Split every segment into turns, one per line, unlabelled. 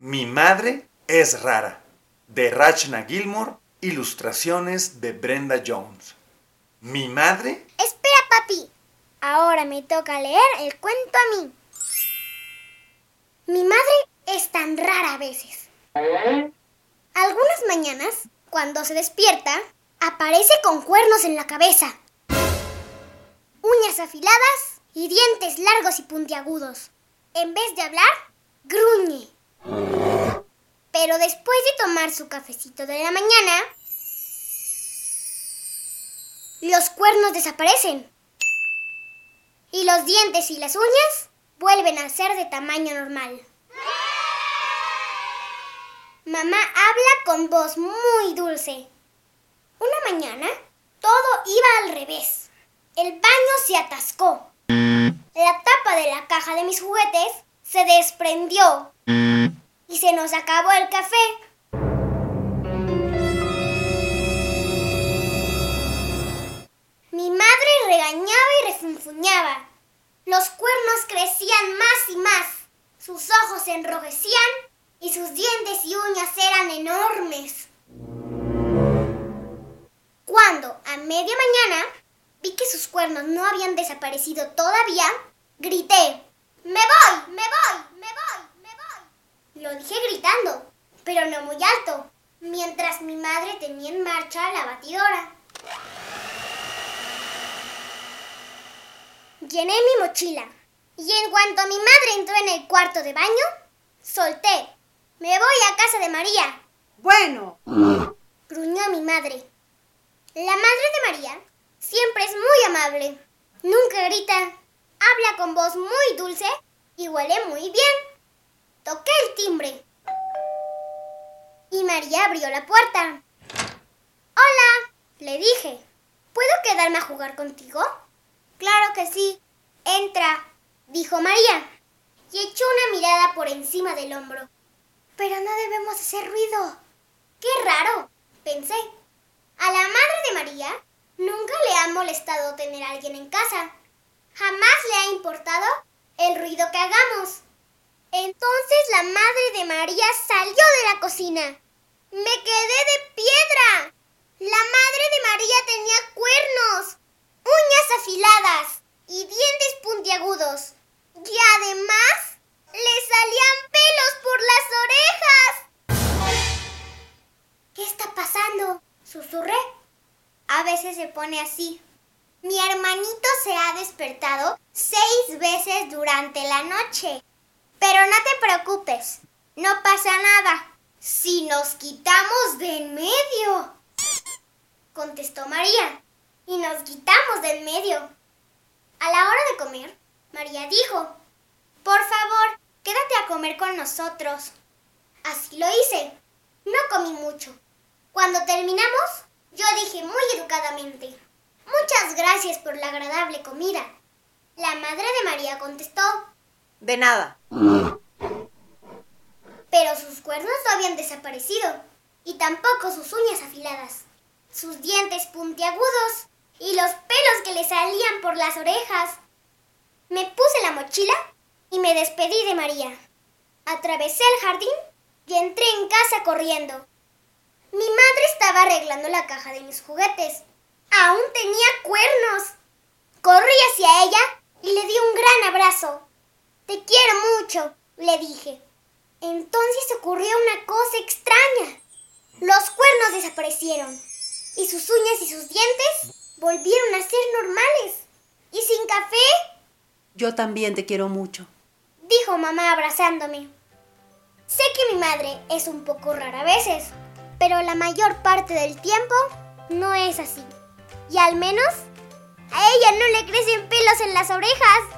Mi madre es rara. De Rachna Gilmore, ilustraciones de Brenda Jones. Mi madre
Espera, papi. Ahora me toca leer el cuento a mí. Mi madre es tan rara a veces. Algunas mañanas, cuando se despierta, aparece con cuernos en la cabeza, uñas afiladas y dientes largos y puntiagudos. En vez de hablar, gruñe. Pero después de tomar su cafecito de la mañana, los cuernos desaparecen. Y los dientes y las uñas vuelven a ser de tamaño normal. Mamá habla con voz muy dulce. Una mañana, todo iba al revés. El baño se atascó. La tapa de la caja de mis juguetes se desprendió. Y se nos acabó el café. Mi madre regañaba y refunfuñaba. Los cuernos crecían más y más. Sus ojos se enrojecían y sus dientes y uñas eran enormes. Cuando, a media mañana, vi que sus cuernos no habían desaparecido todavía, grité, ¡Me voy! ¡Me voy! ¡Me voy! Lo dije gritando, pero no muy alto, mientras mi madre tenía en marcha la batidora. Llené mi mochila y en cuanto mi madre entró en el cuarto de baño, solté. Me voy a casa de María,
Bueno,
gruñó mi madre. La madre de María siempre es muy amable. Nunca grita. Habla con voz muy dulce y huele muy bien. Toqué el timbre. Y María abrió la puerta. Hola, le dije. ¿Puedo quedarme a jugar contigo? Claro que sí. Entra, dijo María. Y echó una mirada por encima del hombro. Pero no debemos hacer ruido. ¡Qué raro! pensé. A la madre de María nunca le ha molestado tener a alguien en casa. Jamás le ha importado el ruido que hagamos. Entonces la madre de María salió de la cocina. Me quedé de piedra. La madre de María tenía cuernos, uñas afiladas y dientes puntiagudos. Y además le salían pelos por las orejas. ¿Qué está pasando? Susurré. A veces se pone así. Mi hermanito se ha despertado seis veces durante la noche. Pero no te preocupes, no pasa nada. Si nos quitamos de en medio, contestó María. Y nos quitamos de en medio. A la hora de comer, María dijo, por favor, quédate a comer con nosotros. Así lo hice. No comí mucho. Cuando terminamos, yo dije muy educadamente, muchas gracias por la agradable comida. La madre de María contestó,
de nada.
pero sus cuernos no habían desaparecido y tampoco sus uñas afiladas, sus dientes puntiagudos y los pelos que le salían por las orejas. Me puse la mochila y me despedí de María. Atravesé el jardín y entré en casa corriendo. Mi madre estaba arreglando la caja de mis juguetes. Aún tenía cuernos. Corrí hacia ella y le di un gran abrazo. Te quiero mucho, le dije. Entonces ocurrió una cosa extraña. Los cuernos desaparecieron y sus uñas y sus dientes volvieron a ser normales. ¿Y sin café?
Yo también te quiero mucho.
dijo mamá abrazándome. Sé que mi madre es un poco rara a veces, pero la mayor parte del tiempo no es así. Y al menos a ella no le crecen pelos en las orejas.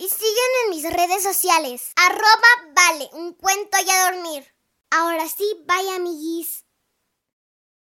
Y sígueme en mis redes sociales. Arroba vale, un cuento y a dormir. Ahora sí, bye amiguis.